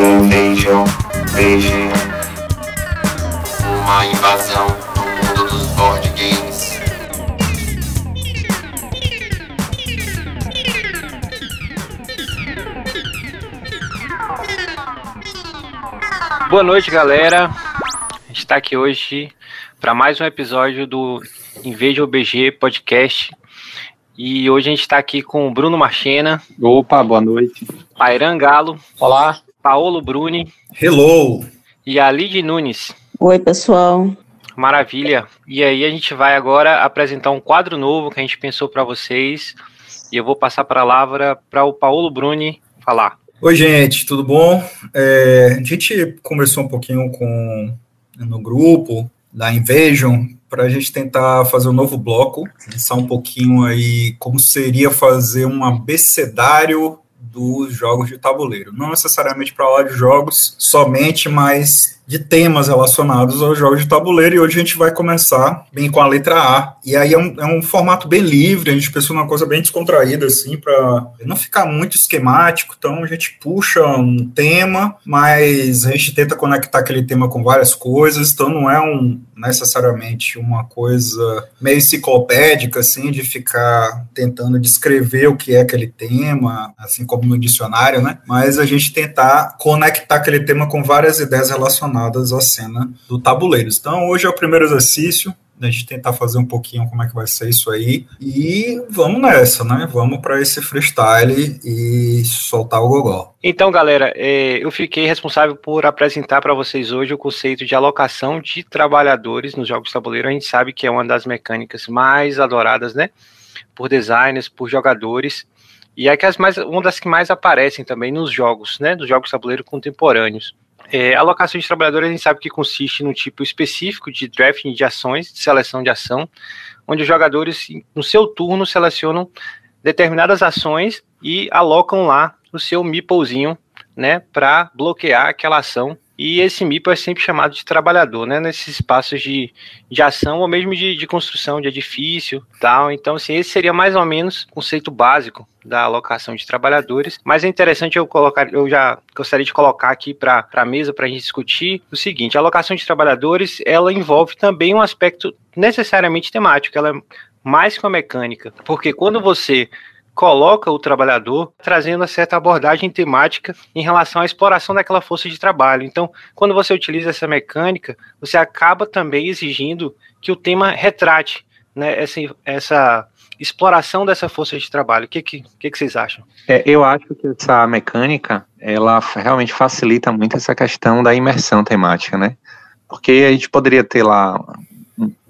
Invasion BG Uma invasão do mundo dos board games. Boa noite, galera. A gente está aqui hoje para mais um episódio do Inveja OBG Podcast. E hoje a gente está aqui com o Bruno Marchena, Opa, boa noite. Pairan Galo, Olá. Paolo Bruni Hello! e a Lid Nunes. Oi, pessoal. Maravilha. E aí a gente vai agora apresentar um quadro novo que a gente pensou para vocês. E eu vou passar a palavra para o Paolo Bruni falar. Oi, gente, tudo bom? É, a gente conversou um pouquinho com no grupo da Invasion para a gente tentar fazer um novo bloco, pensar um pouquinho aí como seria fazer um abecedário dos jogos de tabuleiro. Não necessariamente para falar de jogos somente, mas de temas relacionados aos jogos de tabuleiro. E hoje a gente vai começar bem com a letra A. E aí é um, é um formato bem livre, a gente pensou numa coisa bem descontraída, assim, para não ficar muito esquemático. Então a gente puxa um tema, mas a gente tenta conectar aquele tema com várias coisas. Então não é um necessariamente uma coisa meio enciclopédica, assim, de ficar tentando descrever o que é aquele tema, assim como no dicionário, né? Mas a gente tentar conectar aquele tema com várias ideias relacionadas à cena do tabuleiro. Então, hoje é o primeiro exercício, a gente tentar fazer um pouquinho como é que vai ser isso aí. E vamos nessa, né? Vamos para esse freestyle e soltar o gogó. Então, galera, é, eu fiquei responsável por apresentar para vocês hoje o conceito de alocação de trabalhadores nos jogos de tabuleiro. A gente sabe que é uma das mecânicas mais adoradas, né? Por designers, por jogadores. E é que as mais, uma das que mais aparecem também nos jogos, né? Dos jogos de tabuleiro contemporâneos. É, alocação de trabalhadores a gente sabe que consiste num tipo específico de drafting de ações, de seleção de ação, onde os jogadores, no seu turno, selecionam determinadas ações e alocam lá o seu meeplezinho, né, para bloquear aquela ação. E esse meeple é sempre chamado de trabalhador, né, nesses espaços de, de ação ou mesmo de, de construção de edifício, tal. Então, assim, esse seria mais ou menos o conceito básico da alocação de trabalhadores. Mas é interessante eu colocar, eu já gostaria de colocar aqui para a mesa para a gente discutir o seguinte: a alocação de trabalhadores ela envolve também um aspecto necessariamente temático, ela é mais que uma mecânica, porque quando você coloca o trabalhador trazendo uma certa abordagem temática em relação à exploração daquela força de trabalho. Então, quando você utiliza essa mecânica, você acaba também exigindo que o tema retrate né, essa, essa exploração dessa força de trabalho. O que, que, que, vocês acham? É, eu acho que essa mecânica, ela realmente facilita muito essa questão da imersão temática, né? Porque a gente poderia ter lá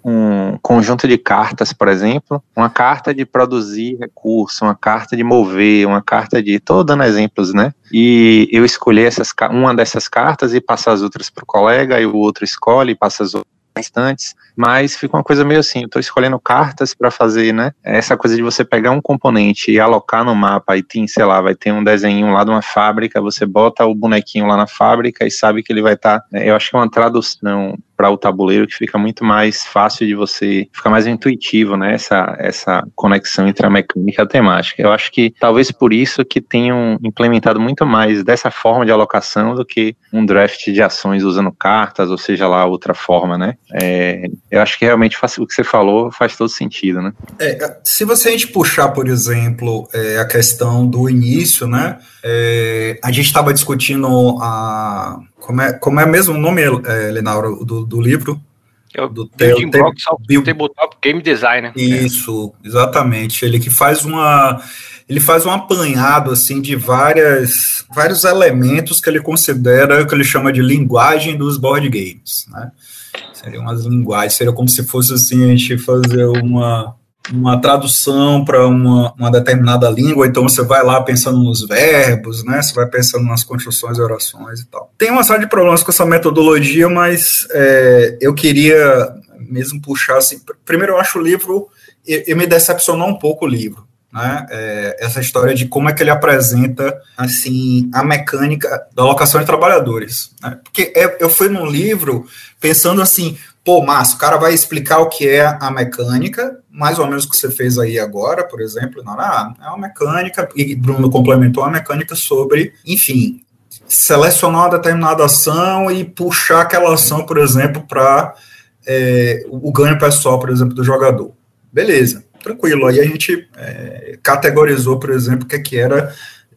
um conjunto de cartas, por exemplo, uma carta de produzir recurso, uma carta de mover, uma carta de. Estou dando exemplos, né? E eu escolher essas, uma dessas cartas e passar as outras para o colega, e o outro escolhe e passa as outras instantes, mas fica uma coisa meio assim, eu tô escolhendo cartas para fazer, né? Essa coisa de você pegar um componente e alocar no mapa e tem, sei lá, vai ter um desenho lá de uma fábrica, você bota o bonequinho lá na fábrica e sabe que ele vai estar, tá, eu acho que é uma tradução para o tabuleiro que fica muito mais fácil de você, fica mais intuitivo, né? Essa, essa conexão entre a mecânica e a temática. Eu acho que talvez por isso que tenham implementado muito mais dessa forma de alocação do que um draft de ações usando cartas, ou seja lá outra forma, né? É, eu acho que realmente faz, o que você falou faz todo sentido, né? É, se você a gente puxar, por exemplo, é, a questão do início, né? É, a gente estava discutindo a como é, como é mesmo o nome, é, Lenauro, do, do livro? É o do Building Blocks of Tabletop Game Designer. Isso, exatamente. Ele que faz uma ele faz um apanhado assim de várias, vários elementos que ele considera que ele chama de linguagem dos board games, né? Seriam umas linguagens, seria como se fosse assim a gente fazer uma uma tradução para uma, uma, determinada língua, então você vai lá pensando nos verbos, né? Você vai pensando nas construções e orações e tal. Tem uma série de problemas com essa metodologia, mas é, eu queria mesmo puxar assim. Primeiro, eu acho o livro, e, e me decepcionou um pouco o livro. Né, é, essa história de como é que ele apresenta assim a mecânica da alocação de trabalhadores, né, porque é, eu fui num livro pensando assim, pô, Márcio, o cara vai explicar o que é a mecânica, mais ou menos o que você fez aí agora, por exemplo, não, ah, é uma mecânica, e Bruno complementou a mecânica sobre, enfim, selecionar uma determinada ação e puxar aquela ação, por exemplo, para é, o ganho pessoal, por exemplo, do jogador. Beleza, tranquilo. Aí a gente é, categorizou, por exemplo, o que, é que era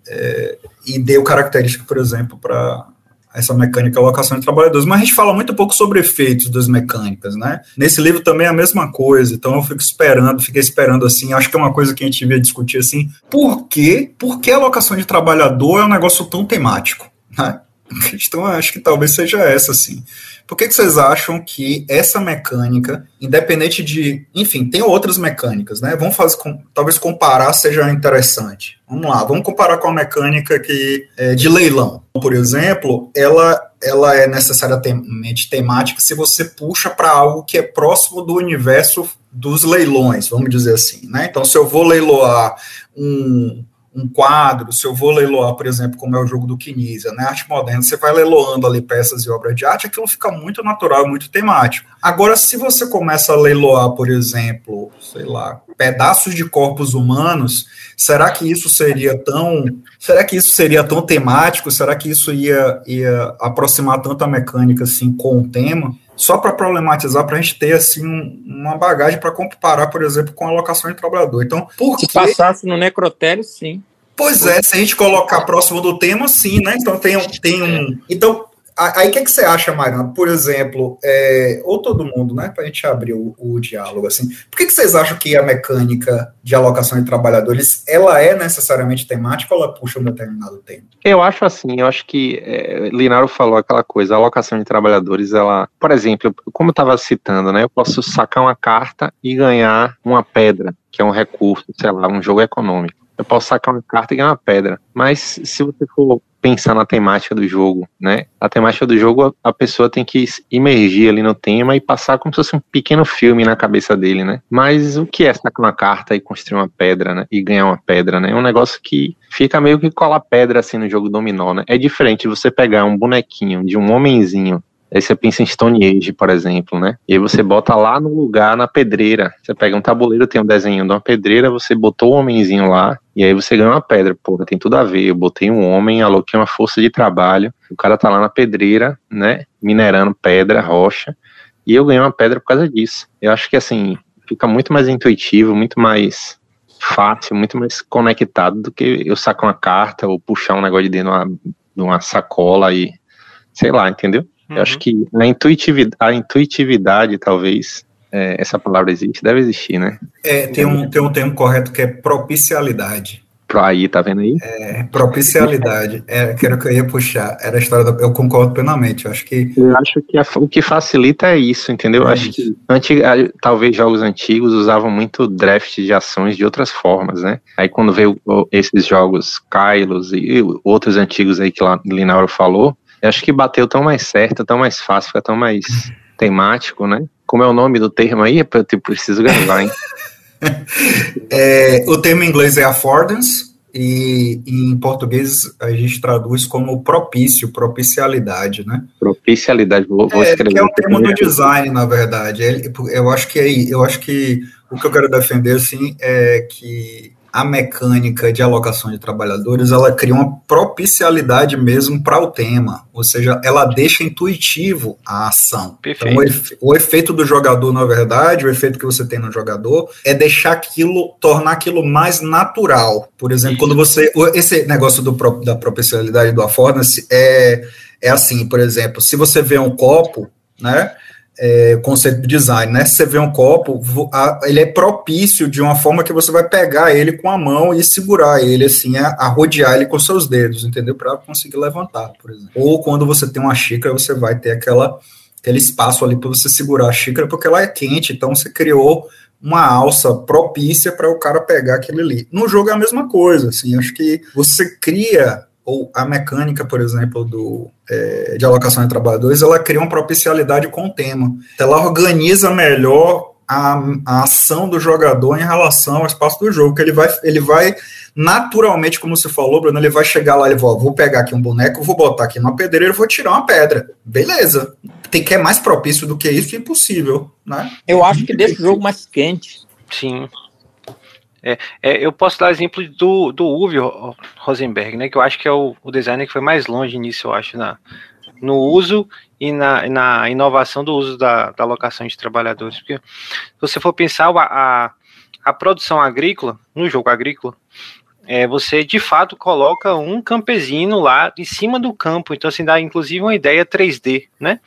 é, e deu característica, por exemplo, para essa mecânica alocação de trabalhadores, mas a gente fala muito pouco sobre efeitos das mecânicas, né? Nesse livro também é a mesma coisa, então eu fico esperando, fiquei esperando assim, acho que é uma coisa que a gente devia discutir assim, por quê? Por que alocação de trabalhador é um negócio tão temático, né? A questão acho que talvez seja essa, assim. Por que, que vocês acham que essa mecânica, independente de. Enfim, tem outras mecânicas, né? Vamos fazer. Talvez comparar seja interessante. Vamos lá, vamos comparar com a mecânica que, é, de leilão. Por exemplo, ela, ela é necessariamente temática se você puxa para algo que é próximo do universo dos leilões, vamos dizer assim. Né? Então, se eu vou leiloar um um quadro, se eu vou leiloar, por exemplo, como é o jogo do Kinesia, né, arte moderna, você vai leiloando ali peças e obras de arte, aquilo fica muito natural, muito temático. Agora, se você começa a leiloar, por exemplo, sei lá, pedaços de corpos humanos, será que isso seria tão, será que isso seria tão temático? Será que isso ia, ia aproximar tanto a mecânica assim com o tema? Só para problematizar, para a gente ter assim uma bagagem para comparar, por exemplo, com a alocação de trabalhador. Então, por se passasse no necrotério, sim. Pois é, se a gente colocar próximo do tema, sim, né? Então tem um, tem um. Então Aí o que, que você acha, Mariana? Por exemplo, é, ou todo mundo, né? Para a gente abrir o, o, diálogo assim. Por que, que vocês acham que a mecânica de alocação de trabalhadores ela é necessariamente temática ou ela puxa um determinado tempo? Eu acho assim, eu acho que é, Linaro falou aquela coisa, a alocação de trabalhadores, ela, por exemplo, como eu estava citando, né? Eu posso sacar uma carta e ganhar uma pedra, que é um recurso, sei lá, um jogo econômico. Eu posso sacar uma carta e ganhar uma pedra. Mas se você for pensar na temática do jogo, né? A temática do jogo, a pessoa tem que imergir ali no tema e passar como se fosse um pequeno filme na cabeça dele, né? Mas o que é sacar uma carta e construir uma pedra, né? E ganhar uma pedra, né? É um negócio que fica meio que colar pedra assim no jogo dominó, né? É diferente você pegar um bonequinho de um homenzinho Aí você pensa em Stone Age, por exemplo, né? E aí você bota lá no lugar, na pedreira. Você pega um tabuleiro, tem um desenho de uma pedreira, você botou o um homenzinho lá, e aí você ganha uma pedra. Pô, tem tudo a ver. Eu botei um homem, aloquei uma força de trabalho. O cara tá lá na pedreira, né? Minerando pedra, rocha. E eu ganhei uma pedra por causa disso. Eu acho que assim, fica muito mais intuitivo, muito mais fácil, muito mais conectado do que eu sacar uma carta ou puxar um negócio de dentro de uma, de uma sacola e sei lá, entendeu? Uhum. Eu acho uhum. que a intuitividade, a intuitividade talvez, é, essa palavra existe, deve existir, né? É, tem um, tem um termo correto que é propicialidade. Aí, tá vendo aí? É, propicialidade. É, que era o que eu ia puxar. Era a história da, Eu concordo plenamente. Eu acho que. Eu acho que a, o que facilita é isso, entendeu? É acho isso. que antiga, talvez jogos antigos usavam muito draft de ações de outras formas, né? Aí quando veio esses jogos Kylos e outros antigos aí que lá Linauro falou, eu acho que bateu tão mais certo, tão mais fácil, fica tão mais temático, né? Como é o nome do termo aí? Eu tipo, preciso gravar, hein? é, o termo em inglês é affordance, e em português a gente traduz como propício, propicialidade, né? Propicialidade, vou, vou é, escrever. é um termo do design, na verdade. Eu acho que é, eu acho que o que eu quero defender assim é que a mecânica de alocação de trabalhadores ela cria uma propicialidade mesmo para o tema, ou seja, ela deixa intuitivo a ação. Então, o, efe, o, efeito do jogador, na verdade, o efeito que você tem no jogador é deixar aquilo, tornar aquilo mais natural. Por exemplo, Isso. quando você. Esse negócio do, da propicialidade do affordance é, é assim, por exemplo, se você vê um copo, né? É, conceito de design, né? Você vê um copo, ele é propício de uma forma que você vai pegar ele com a mão e segurar ele, assim, a, a rodear ele com seus dedos, entendeu? Para conseguir levantar, por exemplo. Ou quando você tem uma xícara, você vai ter aquela, aquele espaço ali para você segurar a xícara, porque ela é quente, então você criou uma alça propícia para o cara pegar aquele ali. No jogo é a mesma coisa, assim, acho que você cria ou a mecânica, por exemplo, do, é, de alocação de trabalhadores, ela cria uma propicialidade com o tema. Então, ela organiza melhor a, a, ação do jogador em relação ao espaço do jogo, que ele vai, ele vai naturalmente, como você falou, Bruno, ele vai chegar lá e vai, vou pegar aqui um boneco, vou botar aqui numa pedreira e vou tirar uma pedra. Beleza. Tem que é mais propício do que isso, impossível, né? Eu acho que deixa o jogo mais quente. Sim. É, é, eu posso dar exemplo do, do Uwe Rosenberg, né, que eu acho que é o, o designer que foi mais longe nisso, eu acho, na, no uso e na, na inovação do uso da, da alocação de trabalhadores. Porque se você for pensar a, a, a produção agrícola, no jogo agrícola, é, você de fato coloca um campesino lá em cima do campo, então assim dá inclusive uma ideia 3D, né?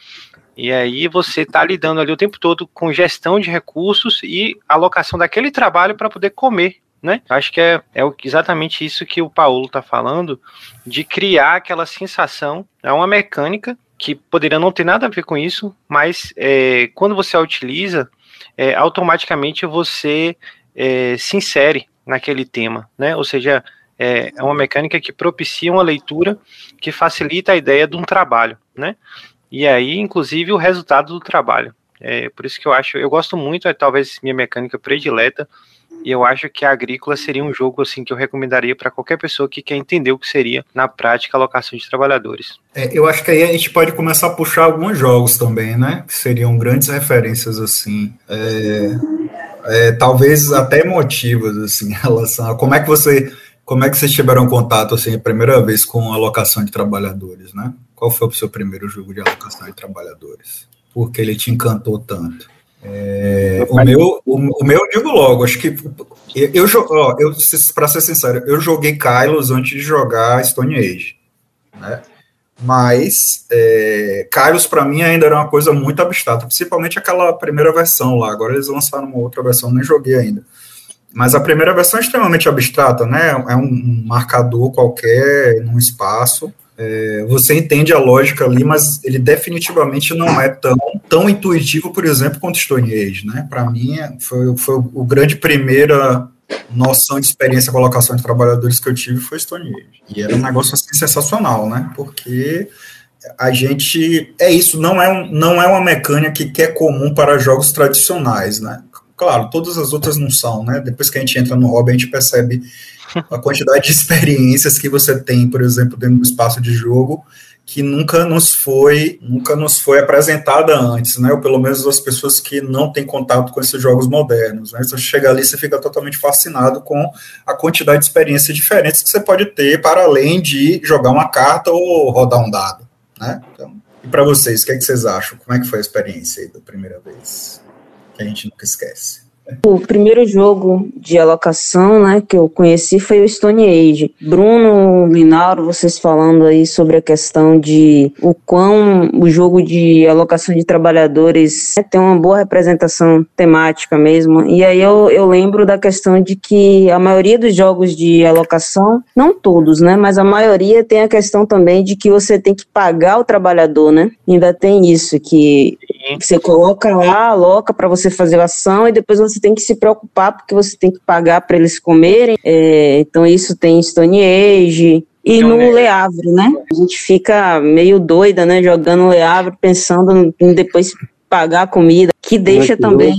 E aí você está lidando ali o tempo todo com gestão de recursos e alocação daquele trabalho para poder comer, né? Acho que é, é exatamente isso que o Paulo está falando, de criar aquela sensação, é uma mecânica que poderia não ter nada a ver com isso, mas é, quando você a utiliza, é, automaticamente você é, se insere naquele tema, né? Ou seja, é, é uma mecânica que propicia uma leitura que facilita a ideia de um trabalho, né? E aí, inclusive, o resultado do trabalho. É por isso que eu acho, eu gosto muito, é talvez minha mecânica predileta, e eu acho que a agrícola seria um jogo assim que eu recomendaria para qualquer pessoa que quer entender o que seria na prática a alocação de trabalhadores. É, eu acho que aí a gente pode começar a puxar alguns jogos também, né? Que seriam grandes referências assim. É, é, talvez até emotivas assim, em relação a como é que você como é que vocês tiveram contato assim a primeira vez com a alocação de trabalhadores, né? Qual foi o seu primeiro jogo de alocação de trabalhadores? Porque ele te encantou tanto? É, o, meu, o, o, meu, eu digo logo, acho que eu, eu, eu para ser sincero, eu joguei Kylos antes de jogar Stone Age, né? Mas é, Kylos para mim ainda era uma coisa muito abstrata, principalmente aquela primeira versão lá. Agora eles lançaram uma outra versão, nem joguei ainda. Mas a primeira versão é extremamente abstrata, né? É um marcador qualquer num espaço é, você entende a lógica ali, mas ele definitivamente não é tão, tão intuitivo, por exemplo, quanto Stone Age, né? Para mim, foi, foi o grande primeira noção de experiência colocação de trabalhadores que eu tive foi Stone Age. E era um negócio assim sensacional, né? Porque a gente é isso, não é, um, não é uma mecânica que é comum para jogos tradicionais, né? Claro, todas as outras não são, né? Depois que a gente entra no hobby, a gente percebe a quantidade de experiências que você tem, por exemplo, dentro do espaço de jogo, que nunca nos foi, nunca nos foi apresentada antes, né? Ou pelo menos as pessoas que não têm contato com esses jogos modernos. Né? Você chega ali, você fica totalmente fascinado com a quantidade de experiências diferentes que você pode ter para além de jogar uma carta ou rodar um dado, né? Então, e para vocês, o que, é que vocês acham? Como é que foi a experiência aí da primeira vez? Que a gente nunca esquece. O primeiro jogo de alocação, né, que eu conheci foi o Stone Age. Bruno, Linauro, vocês falando aí sobre a questão de o quão o jogo de alocação de trabalhadores né, tem uma boa representação temática mesmo. E aí eu, eu lembro da questão de que a maioria dos jogos de alocação, não todos, né, mas a maioria tem a questão também de que você tem que pagar o trabalhador, né? Ainda tem isso que você coloca lá, aloca para você fazer a ação e depois você tem que se preocupar porque você tem que pagar para eles comerem. É, então isso tem Stone Age. E no Leavre, né? A gente fica meio doida, né? Jogando Leavre, pensando em depois pagar a comida, que deixa também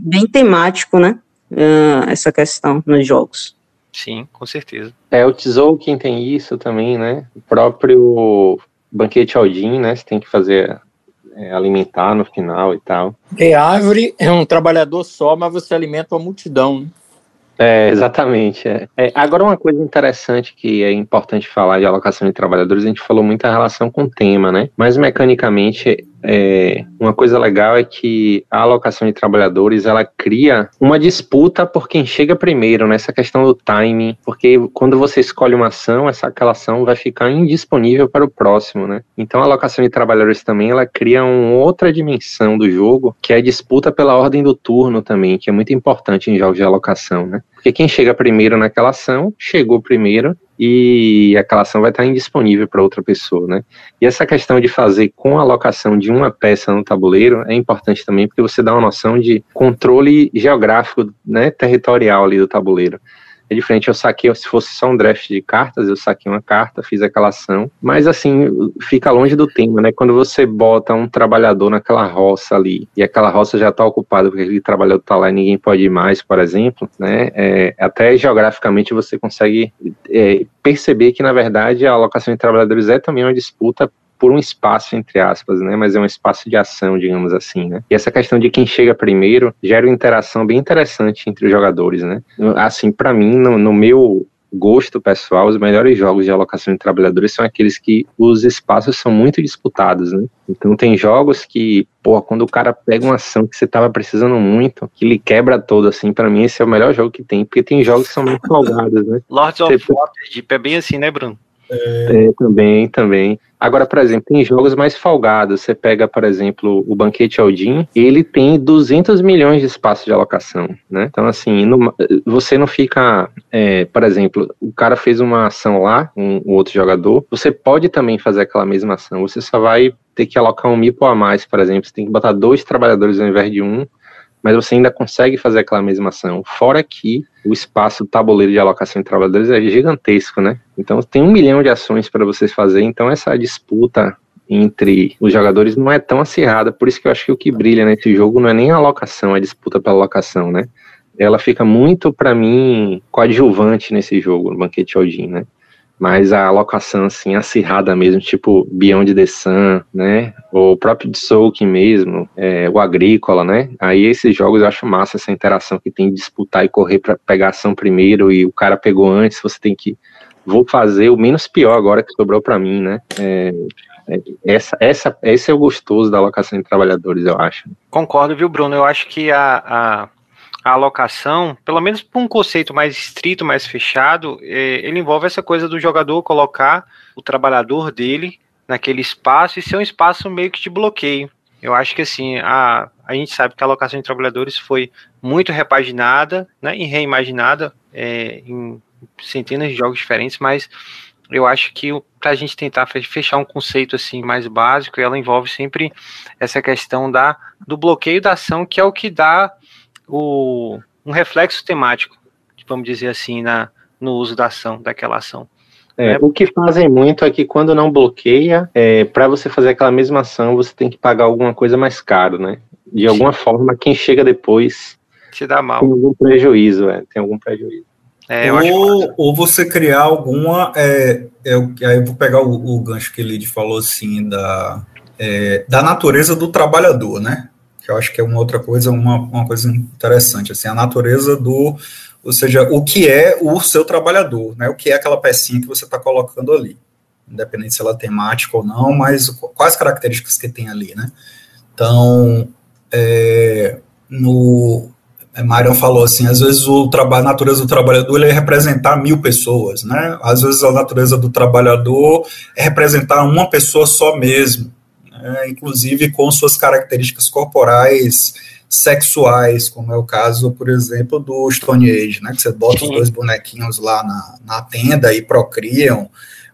bem temático, né? Uh, essa questão nos jogos. Sim, com certeza. É, o Tesouro quem tem isso também, né? O próprio Banquete Aldin, né? Você tem que fazer é, alimentar no final e tal. E árvore é um trabalhador só, mas você alimenta uma multidão. Né? É, exatamente. É. É, agora, uma coisa interessante que é importante falar de alocação de trabalhadores, a gente falou muito a relação com o tema, né? Mas mecanicamente, é, uma coisa legal é que a alocação de trabalhadores ela cria uma disputa por quem chega primeiro nessa questão do timing, porque quando você escolhe uma ação, essa aquela ação vai ficar indisponível para o próximo, né? Então a alocação de trabalhadores também ela cria uma outra dimensão do jogo, que é a disputa pela ordem do turno também, que é muito importante em jogos de alocação, né? Porque quem chega primeiro naquela ação, chegou primeiro e aquela ação vai estar indisponível para outra pessoa, né? E essa questão de fazer com a alocação de uma peça no tabuleiro é importante também, porque você dá uma noção de controle geográfico, né, territorial ali do tabuleiro. É diferente, eu saquei, se fosse só um draft de cartas, eu saquei uma carta, fiz aquela ação, mas assim, fica longe do tema, né? Quando você bota um trabalhador naquela roça ali, e aquela roça já está ocupada porque aquele trabalhador está lá e ninguém pode ir mais, por exemplo, né? É, até geograficamente você consegue é, perceber que, na verdade, a alocação de trabalhadores é também uma disputa por um espaço, entre aspas, né? Mas é um espaço de ação, digamos assim, né? E essa questão de quem chega primeiro gera uma interação bem interessante entre os jogadores, né? Assim, para mim, no, no meu gosto pessoal, os melhores jogos de alocação de trabalhadores são aqueles que os espaços são muito disputados, né? Então tem jogos que, pô, quando o cara pega uma ação que você tava precisando muito, que ele quebra todo, assim, para mim esse é o melhor jogo que tem, porque tem jogos que são muito folgados, né? Lords of Waterdeep é bem assim, né, Bruno? É, também, também. Agora, por exemplo, tem jogos mais folgados. Você pega, por exemplo, o Banquete Aldin, ele tem 200 milhões de espaço de alocação, né? Então, assim, no, você não fica, é, por exemplo, o cara fez uma ação lá, um, outro jogador, você pode também fazer aquela mesma ação. Você só vai ter que alocar um mipo a mais, por exemplo. Você tem que botar dois trabalhadores ao invés de um, mas você ainda consegue fazer aquela mesma ação. Fora que o espaço tabuleiro de alocação de trabalhadores é gigantesco, né? Então tem um milhão de ações para vocês fazer, então essa disputa entre os jogadores não é tão acirrada, por isso que eu acho que o que brilha nesse jogo não é nem a alocação, a disputa pela alocação, né? Ela fica muito, para mim, coadjuvante nesse jogo, no Banquete Odin, né? mas a alocação assim acirrada mesmo, tipo Beyond the Sun, né? O próprio Soak mesmo, é, o Agrícola, né? Aí esses jogos eu acho massa essa interação que tem de disputar e correr para pegar ação primeiro e o cara pegou antes, você tem que vou fazer o menos pior agora que sobrou para mim, né? É, é, essa, essa, esse é o gostoso da alocação de trabalhadores, eu acho. Concordo, viu, Bruno? Eu acho que a, a a alocação, pelo menos por um conceito mais estrito, mais fechado, é, ele envolve essa coisa do jogador colocar o trabalhador dele naquele espaço e ser um espaço meio que de bloqueio. Eu acho que assim, a, a gente sabe que a alocação de trabalhadores foi muito repaginada né, e reimaginada é, em centenas de jogos diferentes, mas eu acho que para a gente tentar fechar um conceito assim mais básico, ela envolve sempre essa questão da, do bloqueio da ação, que é o que dá o, um reflexo temático, vamos dizer assim, na, no uso da ação, daquela ação. É, o que fazem muito é que quando não bloqueia, é, para você fazer aquela mesma ação, você tem que pagar alguma coisa mais caro, né? De alguma Sim. forma, quem chega depois te dá mal. Tem algum prejuízo, é, tem algum prejuízo. É, ou, ou você criar alguma. É, é, aí eu vou pegar o, o gancho que ele falou assim da, é, da natureza do trabalhador, né? que eu acho que é uma outra coisa, uma, uma coisa interessante, assim, a natureza do, ou seja, o que é o seu trabalhador, né, o que é aquela pecinha que você está colocando ali, independente se ela é temática ou não, mas quais características que tem ali, né, então, é, no, Marion falou assim, às vezes o trabalho, a natureza do trabalhador é representar mil pessoas, né? Às vezes a natureza do trabalhador é representar uma pessoa só mesmo é, inclusive com suas características corporais sexuais, como é o caso, por exemplo, do Stone Age, né, que você bota Sim. os dois bonequinhos lá na, na tenda e procriam,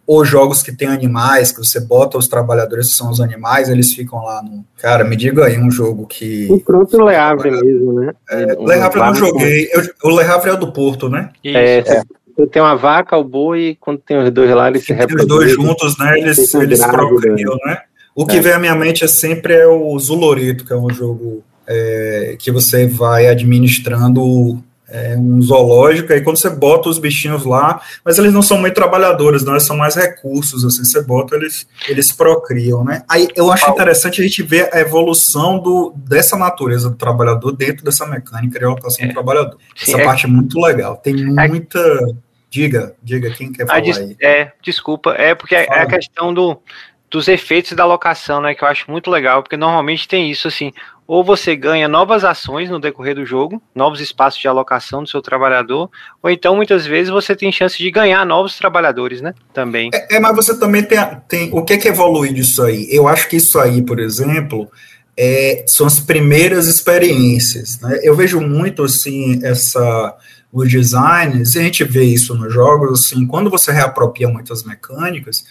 ou jogos que tem animais, que você bota os trabalhadores que são os animais, eles ficam lá no. Cara, me diga aí um jogo que. O próprio Le Havre mesmo, né? É, um Le Havre eu não joguei. Eu, o Le Havre é o do Porto, né? É, é. Tem uma vaca, o boi, quando tem os dois lá, eles se reproduzem. Os dois juntos, né? Eles, eles procriam, né? O que é. vem à minha mente é sempre é o Zulorito, que é um jogo é, que você vai administrando é, um zoológico, aí quando você bota os bichinhos lá, mas eles não são muito trabalhadores, não, eles são mais recursos, assim, você bota, eles, eles procriam, né? Aí eu acho interessante a gente ver a evolução do, dessa natureza do trabalhador dentro dessa mecânica de alocação é. do trabalhador. Essa é. parte é muito legal, tem é muita... Diga, diga, quem quer falar des aí? É, desculpa, é porque é a questão do dos efeitos da alocação, né, que eu acho muito legal, porque normalmente tem isso assim, ou você ganha novas ações no decorrer do jogo, novos espaços de alocação do seu trabalhador, ou então muitas vezes você tem chance de ganhar novos trabalhadores, né, também. É, é mas você também tem, tem o que é que evolui disso aí? Eu acho que isso aí, por exemplo, é, são as primeiras experiências, né? Eu vejo muito assim essa os designs, e a gente vê isso nos jogos, assim, quando você reapropria muitas mecânicas,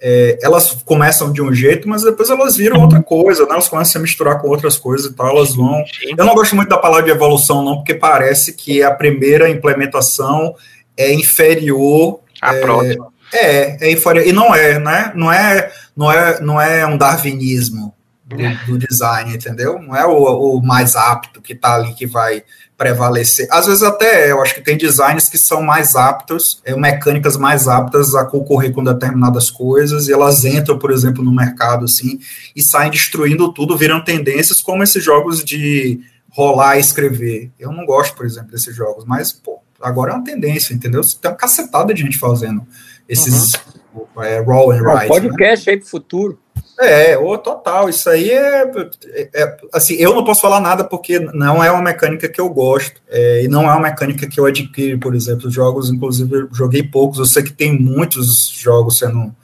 é, elas começam de um jeito, mas depois elas viram outra coisa, né? Elas começam a misturar com outras coisas e tal, elas vão. Eu não gosto muito da palavra de evolução, não, porque parece que a primeira implementação é inferior. A é, próxima. É, é inferior. E não é, né? Não é, não é, não é um darwinismo do, é. do design, entendeu? Não é o, o mais apto que está ali que vai prevalecer. Às vezes até é, eu acho que tem designs que são mais aptos, é, mecânicas mais aptas a concorrer com determinadas coisas, e elas entram, por exemplo, no mercado assim, e saem destruindo tudo, viram tendências como esses jogos de rolar e escrever. Eu não gosto, por exemplo, desses jogos, mas pô, agora é uma tendência, entendeu? Tem uma cacetada de gente fazendo esses uhum. é, roll and write. Um podcast né? aí pro futuro. É, o total, isso aí é, é, é, assim, eu não posso falar nada porque não é uma mecânica que eu gosto, é, e não é uma mecânica que eu adquiri, por exemplo, jogos, inclusive, eu joguei poucos, eu sei que tem muitos jogos sendo,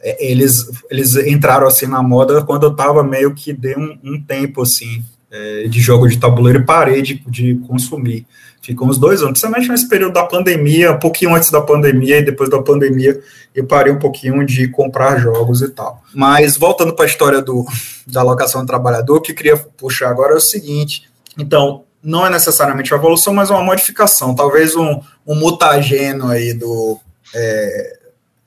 é, eles, eles entraram assim na moda quando eu tava meio que dei um, um tempo, assim, é, de jogo de tabuleiro e parei de, de consumir. Ficou uns dois anos, principalmente nesse período da pandemia, um pouquinho antes da pandemia e depois da pandemia, eu parei um pouquinho de comprar jogos e tal. Mas voltando para a história do, da alocação do trabalhador, o que eu queria puxar agora é o seguinte: então, não é necessariamente uma evolução, mas uma modificação, talvez um, um mutageno aí do, é,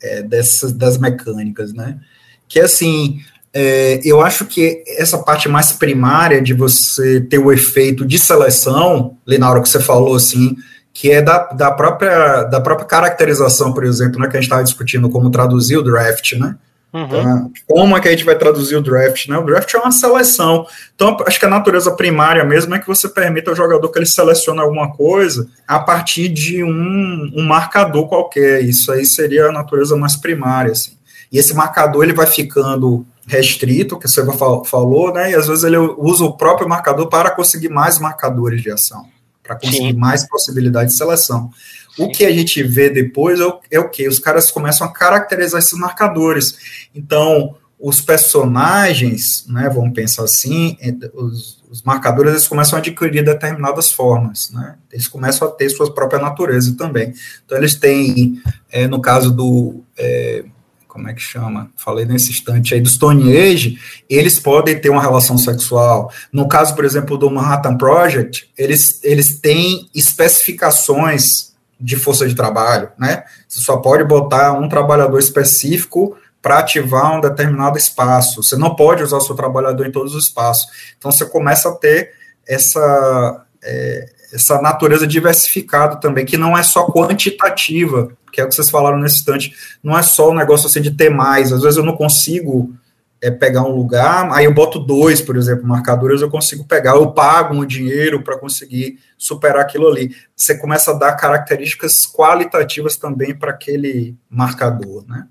é, dessas, das mecânicas, né? Que assim, é, eu acho que essa parte mais primária de você ter o efeito de seleção, ali na hora que você falou assim, que é da, da, própria, da própria caracterização, por exemplo, né, que a gente estava discutindo como traduzir o draft, né? Uhum. Então, como é que a gente vai traduzir o draft? Né? O draft é uma seleção. Então, acho que a natureza primária mesmo é que você permita ao jogador que ele selecione alguma coisa a partir de um, um marcador qualquer. Isso aí seria a natureza mais primária. Assim. E esse marcador ele vai ficando restrito, que você falou, né? E às vezes ele usa o próprio marcador para conseguir mais marcadores de ação, para conseguir Sim. mais possibilidade de seleção. O que a gente vê depois é o, é o que? Os caras começam a caracterizar esses marcadores. Então, os personagens, né, vamos pensar assim, os, os, marcadores eles começam a adquirir determinadas formas, né? Eles começam a ter sua própria natureza também. Então, eles têm, é, no caso do. É, como é que chama? Falei nesse instante aí do Stone Age, eles podem ter uma relação sexual. No caso, por exemplo, do Manhattan Project, eles, eles têm especificações de força de trabalho, né? Você só pode botar um trabalhador específico para ativar um determinado espaço. Você não pode usar o seu trabalhador em todos os espaços. Então você começa a ter essa, é, essa natureza diversificada também, que não é só quantitativa, que é o que vocês falaram nesse instante, não é só o um negócio assim de ter mais, às vezes eu não consigo é, pegar um lugar, aí eu boto dois, por exemplo, marcadores, eu consigo pegar, eu pago um dinheiro para conseguir superar aquilo ali. Você começa a dar características qualitativas também para aquele marcador, né?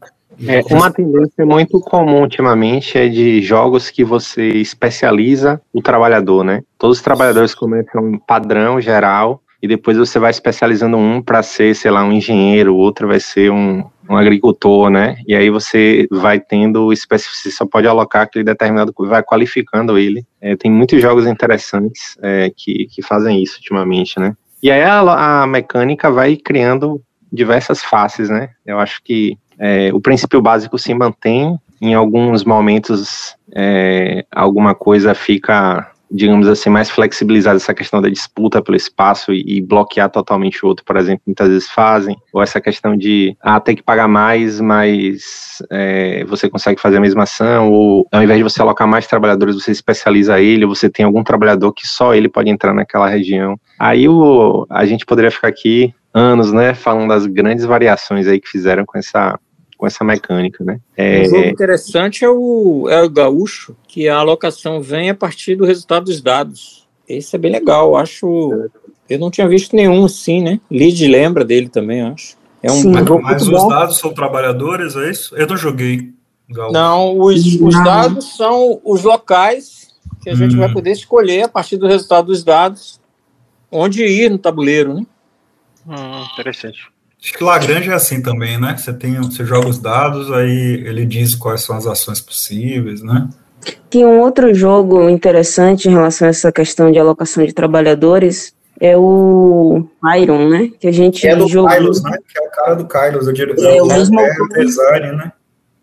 É, uma tendência muito comum ultimamente é de jogos que você especializa o trabalhador, né? Todos os trabalhadores começam um padrão geral e depois você vai especializando um para ser, sei lá, um engenheiro, outro vai ser um, um agricultor, né? E aí você vai tendo, você só pode alocar aquele determinado, vai qualificando ele. É, tem muitos jogos interessantes é, que, que fazem isso ultimamente, né? E aí a, a mecânica vai criando diversas faces, né? Eu acho que é, o princípio básico se mantém, em alguns momentos é, alguma coisa fica digamos assim, mais flexibilizada essa questão da disputa pelo espaço e, e, bloquear totalmente o outro, por exemplo, muitas vezes fazem, ou essa questão de ah, ter que pagar mais, mas é, você consegue fazer a mesma ação, ou ao invés de você alocar mais trabalhadores, você especializa ele, ou você tem algum trabalhador que só ele pode entrar naquela região. Aí o, a gente poderia ficar aqui anos, né, falando das grandes variações aí que fizeram com essa com essa mecânica, né? É... Um jogo interessante é o, é o Gaúcho, que a alocação vem a partir do resultado dos dados. Esse é bem legal, acho. Eu não tinha visto nenhum assim, né? Lid lembra dele também, acho. É um Sim, jogo mas os bom. dados são trabalhadores, é isso? Eu não joguei. Gaúcho. Não, os, os dados são os locais que a gente hum. vai poder escolher a partir do resultado dos dados onde ir no tabuleiro, né? Hum, interessante. Acho que Lagrange é assim também, né? Você tem, você joga os dados, aí ele diz quais são as ações possíveis, né? Que um outro jogo interessante em relação a essa questão de alocação de trabalhadores é o Iron, né? Que a gente é do jogou. Kylos, né? Que é o cara do Kylos, o diretor. É o mesmo é, design, né?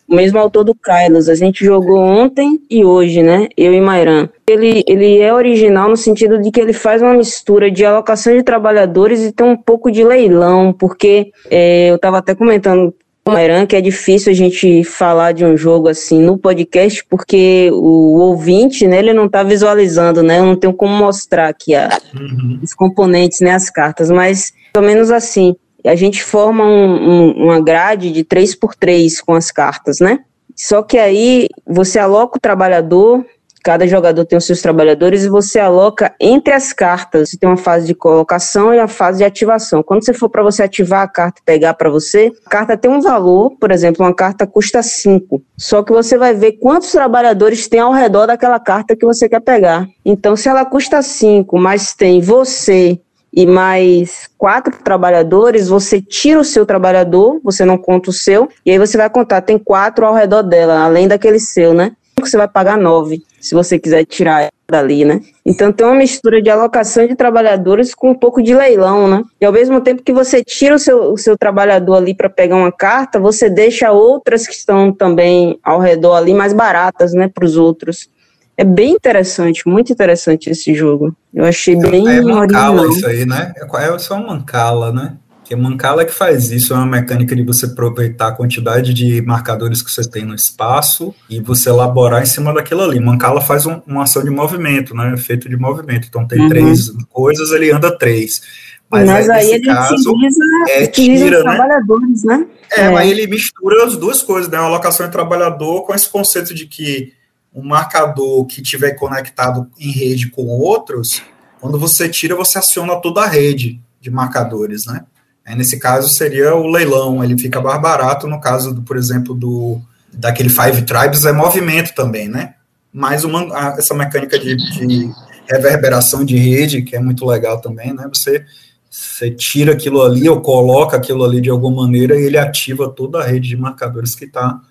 O mesmo autor do Kylos. A gente jogou ontem e hoje, né? Eu e Mairan. Ele, ele é original no sentido de que ele faz uma mistura de alocação de trabalhadores e tem um pouco de leilão, porque é, eu estava até comentando Eran, que é difícil a gente falar de um jogo assim no podcast, porque o ouvinte, né, ele não está visualizando, né, eu não tenho como mostrar aqui a, uhum. os componentes, né, as cartas, mas pelo menos assim, a gente forma um, um, uma grade de 3 por 3 com as cartas, né? Só que aí você aloca o trabalhador, cada jogador tem os seus trabalhadores e você aloca entre as cartas. Você tem uma fase de colocação e a fase de ativação. Quando você for para você ativar a carta e pegar para você, a carta tem um valor, por exemplo, uma carta custa 5. Só que você vai ver quantos trabalhadores tem ao redor daquela carta que você quer pegar. Então, se ela custa 5, mas tem você e mais quatro trabalhadores, você tira o seu trabalhador, você não conta o seu, e aí você vai contar, tem quatro ao redor dela, além daquele seu, né? Você vai pagar nove, se você quiser tirar dali, né? Então tem uma mistura de alocação de trabalhadores com um pouco de leilão, né? E ao mesmo tempo que você tira o seu, o seu trabalhador ali para pegar uma carta, você deixa outras que estão também ao redor ali mais baratas, né, para os outros. É bem interessante, muito interessante esse jogo. Eu achei é, bem é mancala original. isso aí, né? É, é só uma mancala, né? Que mancala que faz isso, é uma mecânica de você aproveitar a quantidade de marcadores que você tem no espaço e você elaborar em cima daquilo ali. Mancala faz um, uma ação de movimento, né? Efeito de movimento. Então tem uhum. três coisas, ele anda três. Mas, Mas aí, aí ele caso, utiliza, é, utiliza tira, né? trabalhadores, né? É, é, mas ele mistura as duas coisas, né? A alocação de trabalhador com esse conceito de que um marcador que tiver conectado em rede com outros, quando você tira, você aciona toda a rede de marcadores, né? Aí, nesse caso seria o leilão, ele fica mais barato, no caso, do, por exemplo, do daquele Five Tribes é movimento também, né? Mas uma, essa mecânica de, de reverberação de rede, que é muito legal também, né? Você, você tira aquilo ali ou coloca aquilo ali de alguma maneira e ele ativa toda a rede de marcadores que está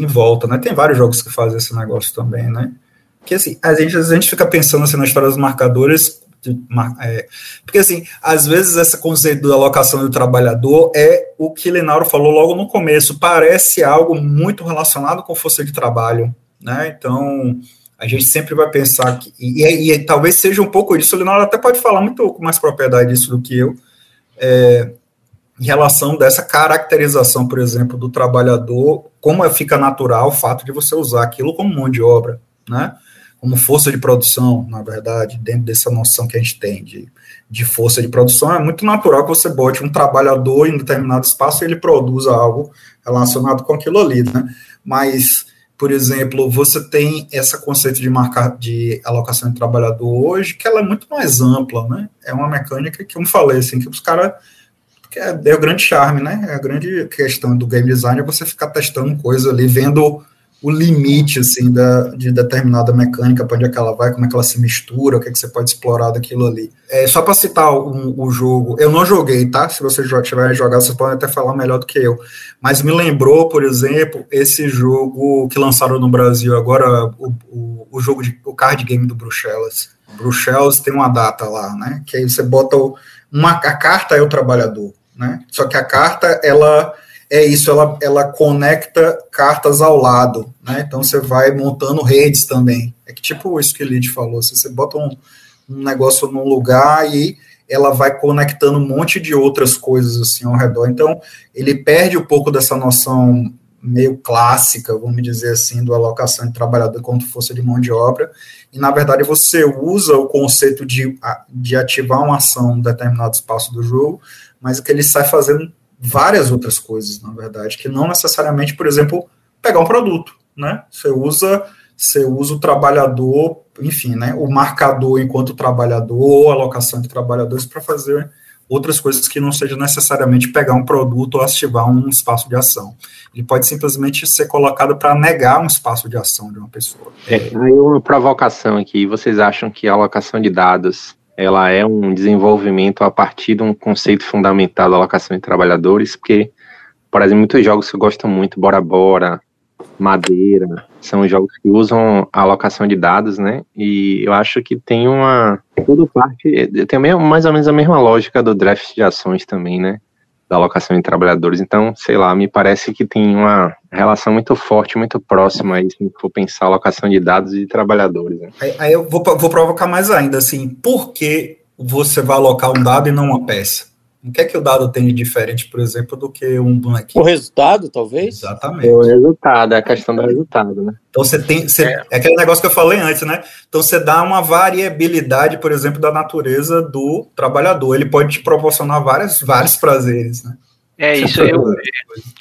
em volta, né? Tem vários jogos que fazem esse negócio também, né? Que assim, a gente, a gente fica pensando assim, na história dos marcadores, de, é, porque assim, às vezes esse conceito da alocação do trabalhador é o que Lenauro falou logo no começo, parece algo muito relacionado com força de trabalho, né? Então, a gente sempre vai pensar que, e, e, e talvez seja um pouco disso, o Leonardo até pode falar muito com mais propriedade disso do que eu, é, em relação dessa caracterização, por exemplo, do trabalhador, como fica natural o fato de você usar aquilo como mão de obra, né? Como força de produção, na verdade, dentro dessa noção que a gente tem de, de força de produção, é muito natural que você bote um trabalhador em determinado espaço e ele produza algo relacionado com aquilo ali, né? Mas, por exemplo, você tem esse conceito de marcar de alocação de trabalhador hoje, que ela é muito mais ampla, né? É uma mecânica que, como falei, assim, que os caras que é, é, o grande charme, né? É a grande questão do game design é você ficar testando coisa ali, vendo o limite, assim, da, de determinada mecânica, para onde é que ela vai, como é que ela se mistura, o que, é que você pode explorar daquilo ali. É, só para citar o, o, jogo, eu não joguei, tá? Se vocês já tiverem jogado, vocês podem até falar melhor do que eu. Mas me lembrou, por exemplo, esse jogo que lançaram no Brasil agora, o, o, o jogo de o card game do Bruxelas. Bruxelas tem uma data lá, né? Que aí você bota uma, a carta é o trabalhador né? Só que a carta, ela é isso, ela, ela conecta cartas ao lado, né? Então você vai montando redes também. É que tipo isso que o Lid falou, se você bota um, um negócio num lugar e ela vai conectando um monte de outras coisas assim ao redor. Então, ele perde um pouco dessa noção meio clássica, vamos dizer assim, do alocação de trabalhador quanto força de mão de obra, e na verdade você usa o conceito de, de ativar uma ação em determinado espaço do jogo mas que ele sai fazendo várias outras coisas, na verdade, que não necessariamente, por exemplo, pegar um produto, né? Você usa, você usa o trabalhador, enfim, né? O marcador enquanto trabalhador, ou alocação de trabalhadores para fazer outras coisas que não seja necessariamente pegar um produto ou ativar um espaço de ação. Ele pode simplesmente ser colocado para negar um espaço de ação de uma pessoa. É, aí uma provocação aqui. Vocês acham que a alocação de dados ela é um desenvolvimento a partir de um conceito fundamental da alocação de trabalhadores, porque, por exemplo, muitos jogos que eu gosto muito, Bora Bora, Madeira, são jogos que usam a alocação de dados, né? E eu acho que tem uma. Tudo parte. Tem mais ou menos a mesma lógica do draft de ações também, né? Da alocação de trabalhadores. Então, sei lá, me parece que tem uma relação muito forte, muito próxima aí, se for pensar alocação de dados e de trabalhadores. Né? Aí, aí, eu vou, vou provocar mais ainda, assim, por que você vai alocar um dado e não uma peça? O que é que o dado tem de diferente, por exemplo, do que um bonequinho? O resultado, talvez? Exatamente. O resultado, é a questão do resultado, né? Então você tem. Você, é. é. aquele negócio que eu falei antes, né? Então você dá uma variabilidade, por exemplo, da natureza do trabalhador. Ele pode te proporcionar várias, vários prazeres, né? É isso, eu,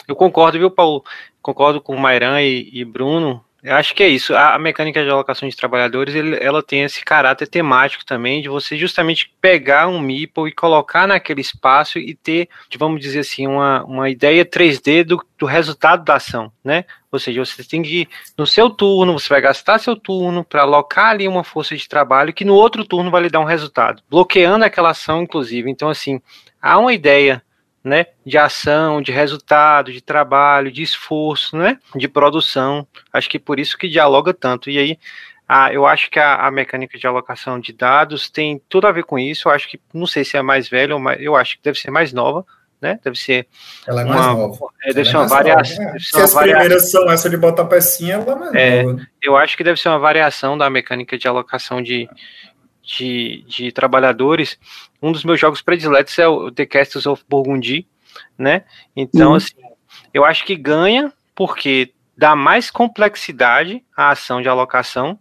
eu concordo, viu, Paulo? Concordo com o Mairan e, e Bruno eu acho que é isso. A, mecânica de alocação de trabalhadores, ele, ela tem esse caráter temático também, de você justamente pegar um Meeple e colocar naquele espaço e ter, vamos dizer assim, uma, uma ideia 3D do, do resultado da ação, né? Ou seja, você tem que, no seu turno, você vai gastar seu turno para alocar ali uma força de trabalho que no outro turno vai lhe dar um resultado, bloqueando aquela ação, inclusive. Então, assim, há uma ideia né, de ação, de resultado, de trabalho, de esforço, né, de produção. Acho que por isso que dialoga tanto. E aí, a, eu acho que a, a, mecânica de alocação de dados tem tudo a ver com isso. Eu acho que, não sei se é mais velha ou mais, eu acho que deve ser mais nova, né? Deve ser. Ela é mais uma, nova. É, deve ela ser é uma variação. Né? Se as variação. primeiras são essa de botar pecinha, ela é mais é, nova. Eu acho que deve ser uma variação da mecânica de alocação de, de, de trabalhadores, um dos meus jogos prediletos é o The Castles of Burgundy, né? Então, uhum. assim, eu acho que ganha porque dá mais complexidade à ação de alocação,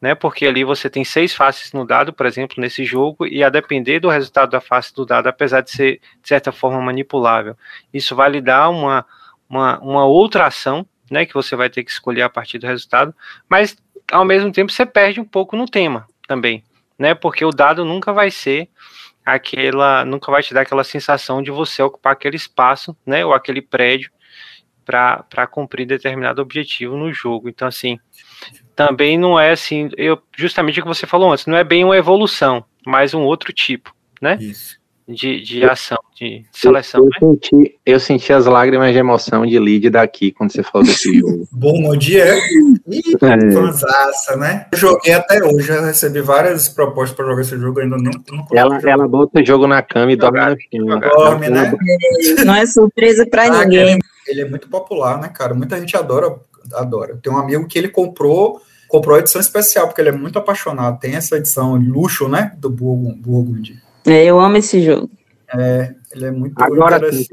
né? Porque ali você tem seis faces no dado, por exemplo, nesse jogo, e a depender do resultado da face do dado, apesar de ser de certa forma manipulável, isso vai lhe dar uma, uma, uma outra ação, né? Que você vai ter que escolher a partir do resultado, mas ao mesmo tempo você perde um pouco no tema também, né? Porque o dado nunca vai ser aquela, nunca vai te dar aquela sensação de você ocupar aquele espaço, né? Ou aquele prédio para cumprir determinado objetivo no jogo. Então, assim, também não é assim, eu, justamente o que você falou antes, não é bem uma evolução, mas um outro tipo, né? Isso de, de ação, de seleção. Eu, eu, né? senti, eu senti as lágrimas de emoção de lead daqui quando você falou desse jogo. Bom dia. É? É. né? Eu joguei até hoje, já recebi várias propostas para jogar esse jogo, ainda não. não ela, ela bota o jogo na cama e dorme no chão. Dorme, né? Não é surpresa para ah, ninguém. Ele, ele é muito popular, né, cara? Muita gente adora, adora. Tem um amigo que ele comprou comprou a edição especial, porque ele é muito apaixonado. Tem essa edição luxo, né? Do Burgundy. É, eu amo esse jogo. É, ele é muito Agora tem,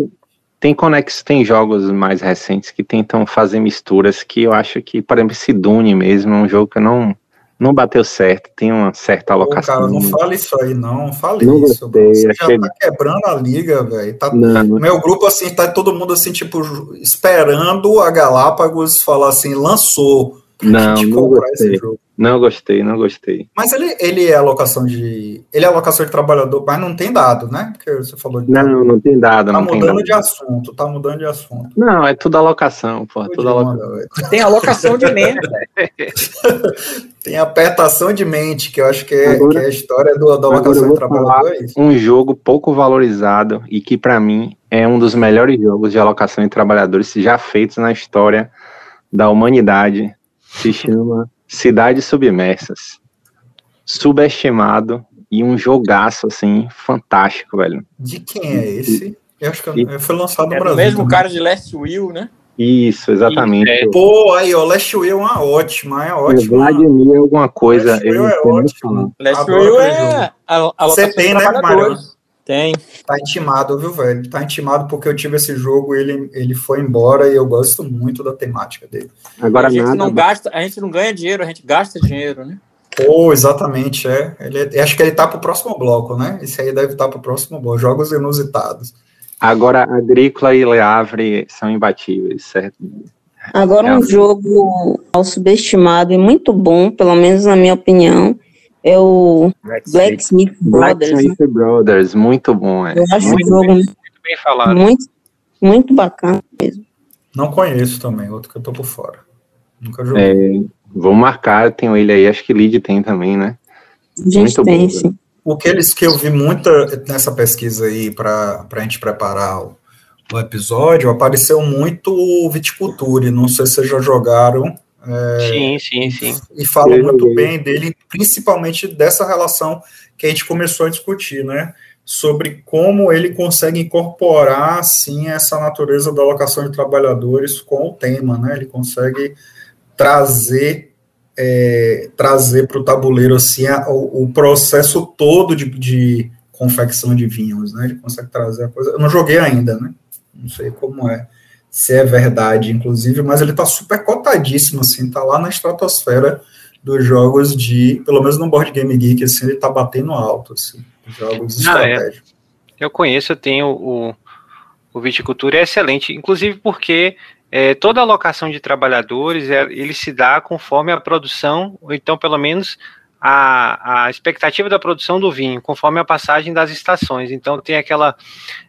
tem conex, tem jogos mais recentes que tentam fazer misturas que eu acho que, por exemplo, esse Dune mesmo é um jogo que não não bateu certo, tem uma certa alocação. Pô, cara, não fale isso aí, não. Fale não isso. Gostei, Você achei... já tá quebrando a liga, velho. Tá... Meu grupo, assim, tá todo mundo, assim, tipo, esperando a Galápagos falar assim, lançou. Não, não gostei. Não gostei, não gostei. Mas ele, ele é alocação de. Ele é alocação de trabalhador, mas não tem dado, né? Porque você falou de. Não, não tem dado. Tá não mudando de assunto, tá mudando de assunto. Não, é tudo alocação, pô. Tudo alocação. Tem alocação de mente. tem apertação de mente, que eu acho que é, agora, que é a história do, da alocação de trabalhador. É um jogo pouco valorizado e que, para mim, é um dos melhores jogos de alocação de trabalhadores já feitos na história da humanidade. Se chama Cidades Submersas. Subestimado e um jogaço, assim, fantástico, velho. De quem é esse? Eu acho que e, foi lançado no é Brasil. o mesmo também. cara de Last Will, né? Isso, exatamente. E, é, pô, aí, ó, Last Will é uma ótima, é ótima. Vladimir é alguma coisa. Last Will é ótimo. Last Will é a, a Você tem, né, Mário? Tem. Tá intimado, viu, velho? Tá intimado porque eu tive esse jogo, ele, ele foi embora e eu gosto muito da temática dele. Agora a gente nada, não gasta, a gente não ganha dinheiro, a gente gasta dinheiro, né? Pô, exatamente, é. Ele, é, acho que ele tá pro próximo bloco, né? Esse aí deve estar tá pro próximo bloco. Jogos inusitados. Agora, Agrícola e Leavre são imbatíveis, certo? Agora, um jogo ao subestimado e muito bom, pelo menos na minha opinião, é o Blacksmith, Brothers. Blacksmith né? Brothers, muito bom. É. Eu acho muito o jogo bem, bem falado. Muito, muito bacana mesmo. Não conheço também, outro que eu tô por fora. Nunca joguei. É, vou marcar, tenho ele aí, acho que Lid tem também, né? Muito tem, bom, sim. O que eles que eu vi muita nessa pesquisa aí para a gente preparar o, o, episódio, apareceu muito viticulture. Não sei se vocês já jogaram é, sim, sim, sim. E fala muito bem dele, principalmente dessa relação que a gente começou a discutir, né? Sobre como ele consegue incorporar, assim, essa natureza da alocação de trabalhadores com o tema, né? Ele consegue trazer é, trazer para o tabuleiro assim a, o, o, processo todo de, de confecção de vinhos, né? Ele consegue trazer a coisa. Eu não joguei ainda, né? Não sei como é, se é verdade, inclusive, mas ele tá super cotadíssimo, assim, tá lá na estratosfera dos jogos de, pelo menos no Board Game Geek, assim, ele tá batendo alto, assim, jogos de Ah, é. Eu conheço, eu tenho o, o Viticultura, é excelente, inclusive porque é, toda alocação de trabalhadores, é, ele se dá conforme a produção, ou então pelo menos a, a expectativa da produção do vinho, conforme a passagem das estações. Então tem aquela,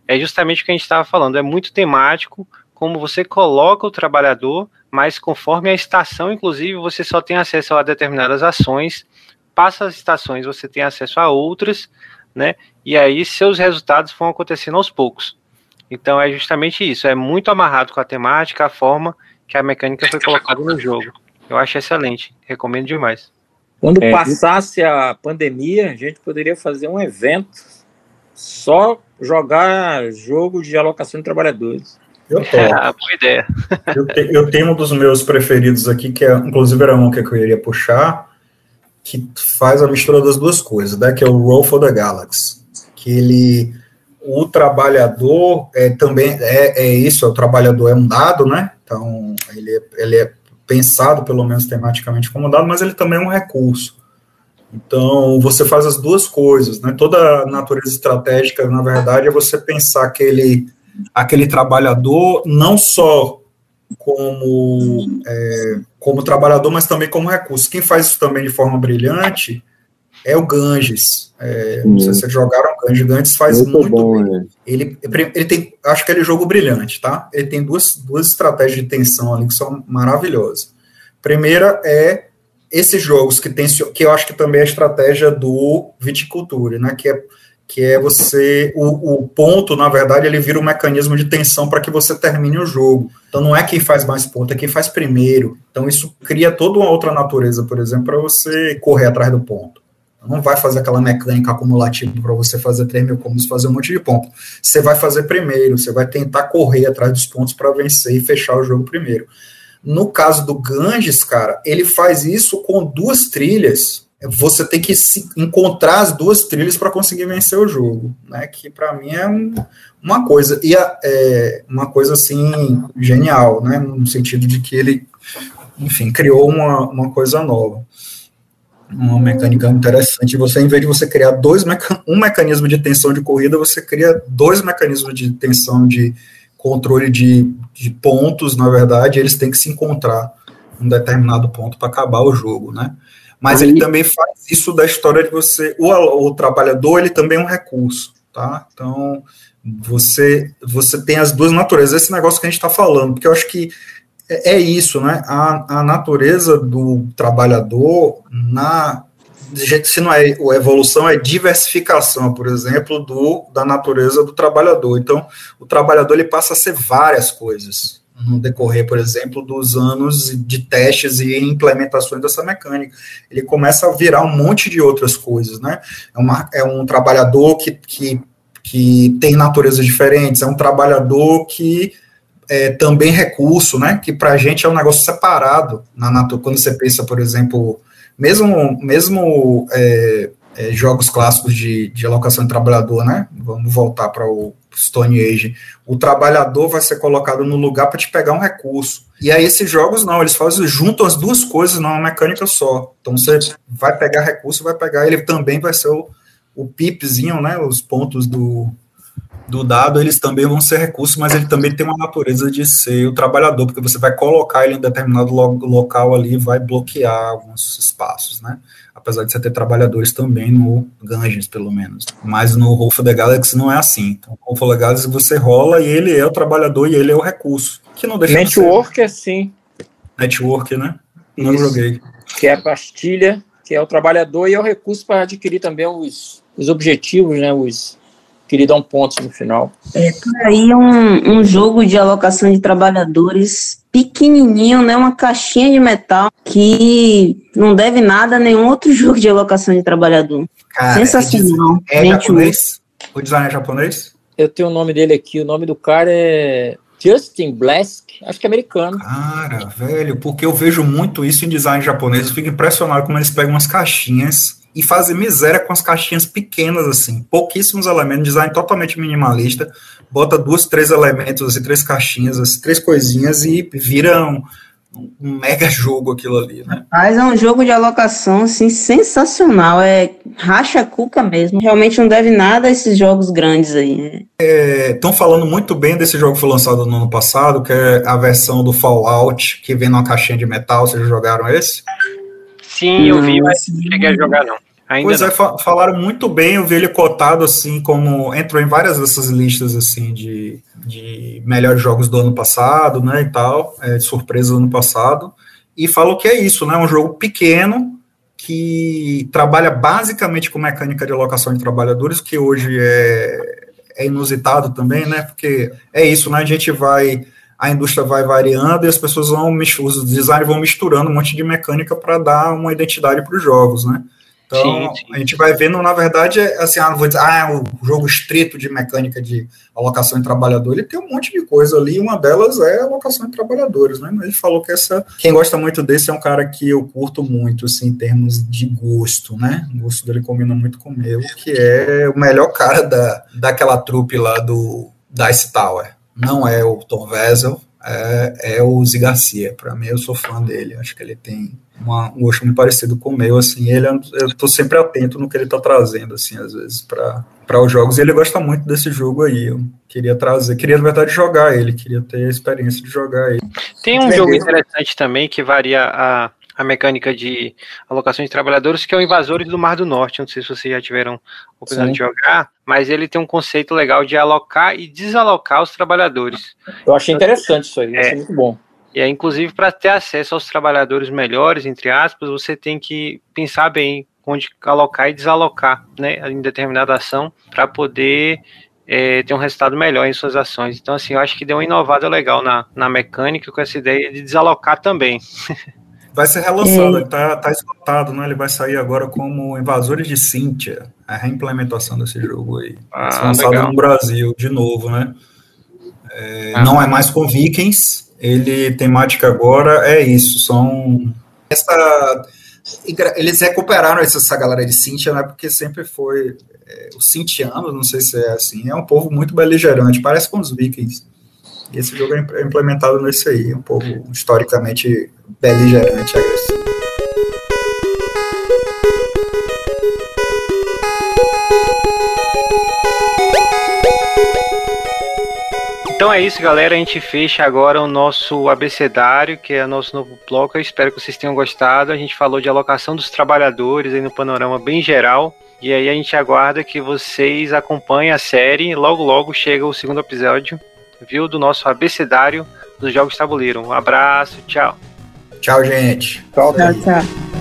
é justamente o que a gente estava falando, é muito temático, como você coloca o trabalhador, mas conforme a estação, inclusive, você só tem acesso a determinadas ações, passa as estações, você tem acesso a outras, né? E aí seus resultados vão acontecendo aos poucos. Então é justamente isso, é muito amarrado com a temática, a forma que a mecânica foi colocada no jogo. Eu acho excelente, recomendo demais. Quando É, passasse a pandemia, a gente poderia fazer um evento só jogar jogo de alocação de trabalhadores. Eu tô. É, boa ideia. Eu, te- eu tenho um dos meus preferidos aqui, que é, inclusive era um que eu iria puxar, que faz a mistura das duas coisas, né? Que é o Roll for the Galaxy. Que ele, o trabalhador é também é, é isso, o trabalhador é um dado, né? Então ele é, ele é pensado pelo menos tematicamente como um dado, mas ele também é um recurso. Então você faz as duas coisas, né? Toda a natureza estratégica, na verdade, é você pensar aquele aquele trabalhador não só como, é, como trabalhador, mas também como recurso. Quem faz isso também de forma brilhante é o Ganges. É, não sei se vocês jogaram Ganges. Ganges faz Muito, muito, bom, bem. Ele, ele tem, acho que ele é jogo brilhante, tá? Ele tem duas, duas estratégias de tensão ali que são maravilhosas. Primeira é esses jogos que tem, que eu acho que também é a estratégia do viticultura, né? Que é que é você o, o ponto, na verdade, ele vira um mecanismo de tensão para que você termine o jogo. Então não é quem faz mais ponto, é quem faz primeiro. Então isso cria toda uma outra natureza, por exemplo, para você correr atrás do ponto. Não vai fazer aquela mecânica acumulativa para você fazer 3 mil combos, fazer um monte de ponto. Você vai fazer primeiro, você vai tentar correr atrás dos pontos para vencer e fechar o jogo primeiro. No caso do Ganges, cara, ele faz isso com duas trilhas. Você tem que encontrar as duas trilhas para conseguir vencer o jogo, né? Que para mim é um, uma coisa e a, é, uma coisa assim genial, né? No sentido de que ele, enfim, criou uma, uma coisa nova uma mecânica interessante. Você, em vez de você criar dois meca um mecanismo de tensão de corrida, você cria dois mecanismos de tensão de controle de, de pontos, na verdade, eles têm que se encontrar em um determinado ponto para acabar o jogo, né? Mas ele também faz isso da história de você, o, o trabalhador, ele também é um recurso, tá? Então, você, você tem as duas naturezas, esse negócio que a gente está falando, porque eu acho que é isso, né? A, a natureza do trabalhador, na se não é evolução, é diversificação, por exemplo, do, da natureza do trabalhador. Então, o trabalhador ele passa a ser várias coisas no decorrer, por exemplo, dos anos de testes e implementações dessa mecânica. Ele começa a virar um monte de outras coisas, né? É, uma, é um trabalhador que, que, que tem naturezas diferentes, é um trabalhador que é, também recurso, né? Que para a gente é um negócio separado na natureza. Quando você pensa, por exemplo, mesmo, mesmo é, é, jogos clássicos de, de alocação de trabalhador, né? Vamos voltar para o Stone Age. O trabalhador vai ser colocado no lugar para te pegar um recurso. E aí esses jogos não, eles fazem juntam as duas coisas numa mecânica só. Então você vai pegar recurso, vai pegar ele também vai ser o, o pipzinho, né? Os pontos do do dado, eles também vão ser recursos, mas ele também tem uma natureza de ser o trabalhador, porque você vai colocar ele em determinado lo local ali e vai bloquear alguns espaços, né? Apesar de você ter trabalhadores também no Ganges, pelo menos. Mas no Roll for the Galaxy não é assim. Então, o Roll for the Galaxy você rola e ele é o trabalhador e ele é o recurso. Que não deixa Network é sim. Network, né? Não Isso. joguei. Que é a pastilha, que é o trabalhador e é o recurso para adquirir também os, os objetivos, né? Os que lhe dão pontos no final. É, por aí um, um jogo de alocação de trabalhadores pequenininho, né? Uma caixinha de metal que não deve nada a nenhum outro jogo de alocação de trabalhador. Cara, Sensacional. É, Gente, japonês? O design é japonês? Eu tenho o nome dele aqui, o nome do cara é Justin Blask, acho que é americano. Cara, velho, porque eu vejo muito isso em design japonês, eu fico impressionado como eles pegam umas caixinhas e fazem miséria com as caixinhas pequenas, assim, pouquíssimos elementos, design totalmente minimalista, bota duas, três elementos, assim, três caixinhas, assim, três coisinhas e viram um mega jogo aquilo ali, né? Mas é um jogo de alocação, assim, sensacional. É racha cuca mesmo. Realmente não deve nada a esses jogos grandes aí. Estão é, falando muito bem desse jogo que foi lançado no ano passado, que é a versão do Fallout, que vem numa caixinha de metal. Vocês já jogaram esse? Sim, eu vi, mas não cheguei a jogar, não. Ainda pois é, fa falaram muito bem, eu vi ele cotado assim, como entrou em várias dessas listas assim de, de melhores jogos do ano passado, né, e tal, é, de surpresa do ano passado, e falou que é isso, né, um jogo pequeno, que trabalha basicamente com mecânica de alocação de trabalhadores, que hoje é, é inusitado também, né, porque é isso, né, a gente vai a indústria vai variando e as pessoas vão, os designers vão misturando um monte de mecânica para dar uma identidade para os jogos, né? Então, sim, sim. a gente vai vendo, na verdade, é assim, ah, não vou dizer, ah, é um jogo estrito de mecânica de alocação de trabalhador, ele tem um monte de coisa ali, uma delas é a alocação de trabalhadores, né? Mas ele falou que essa, quem gosta muito desse é um cara que eu curto muito, assim, em termos de gosto, né? O gosto dele combina muito com o meu, que é o melhor cara da, daquela trupe lá do Dice Tower. Não é o Tom Vessel, é, é o Zi Garcia. Para mim, eu sou fã dele. Acho que ele tem uma, um gosto muito parecido com o meu. Assim, ele, é eu estou sempre atento no que ele está trazendo, assim, às vezes, para os jogos. E ele gosta muito desse jogo aí. Eu queria trazer, queria, na verdade, jogar ele. Queria ter a experiência de jogar ele. Tem um jogo interessante também que varia a a mecânica de alocação de trabalhadores, que é o Invasores do Mar do Norte. Não sei se vocês já tiveram oportunidade de jogar, mas ele tem um conceito legal de alocar e desalocar os trabalhadores. Eu achei interessante isso aí, é, achei muito bom. E é, inclusive, para ter acesso aos trabalhadores melhores, entre aspas, você tem que pensar bem onde alocar e desalocar, né, em determinada ação, para poder é, ter um resultado melhor em suas ações. Então, assim, eu acho que deu uma inovada legal na, na mecânica com essa ideia de desalocar também. Vai ser relançado, ele tá, tá esgotado, né? Ele vai sair agora como Invasores de Cynthia, a reimplementação desse jogo aí. Ah, lançado legal. no Brasil de novo, né? É, ah. Não é mais com Vikings, ele temática agora é isso, são essa eles recuperaram essa galera de Cintia, né? Porque sempre foi é, os cintianos, não sei se é assim, é um povo muito beligerante, parece com os vikings. E esse jogo é implementado nesse aí, um povo historicamente beligerante, agressivo. Então é isso, galera. A gente fecha agora o nosso abecedário, que é o nosso novo bloco. Eu espero que vocês tenham gostado. A gente falou de alocação dos trabalhadores aí no panorama bem geral. E aí a gente aguarda que vocês acompanhem a série. Logo, logo chega o segundo episódio viu, do nosso abecedário dos jogos tabuleiro. Um abraço, tchau. Tchau, gente. Tchau, tchau.